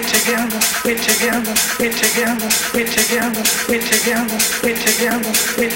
together, We together, We together, We together, We together, We together, We together.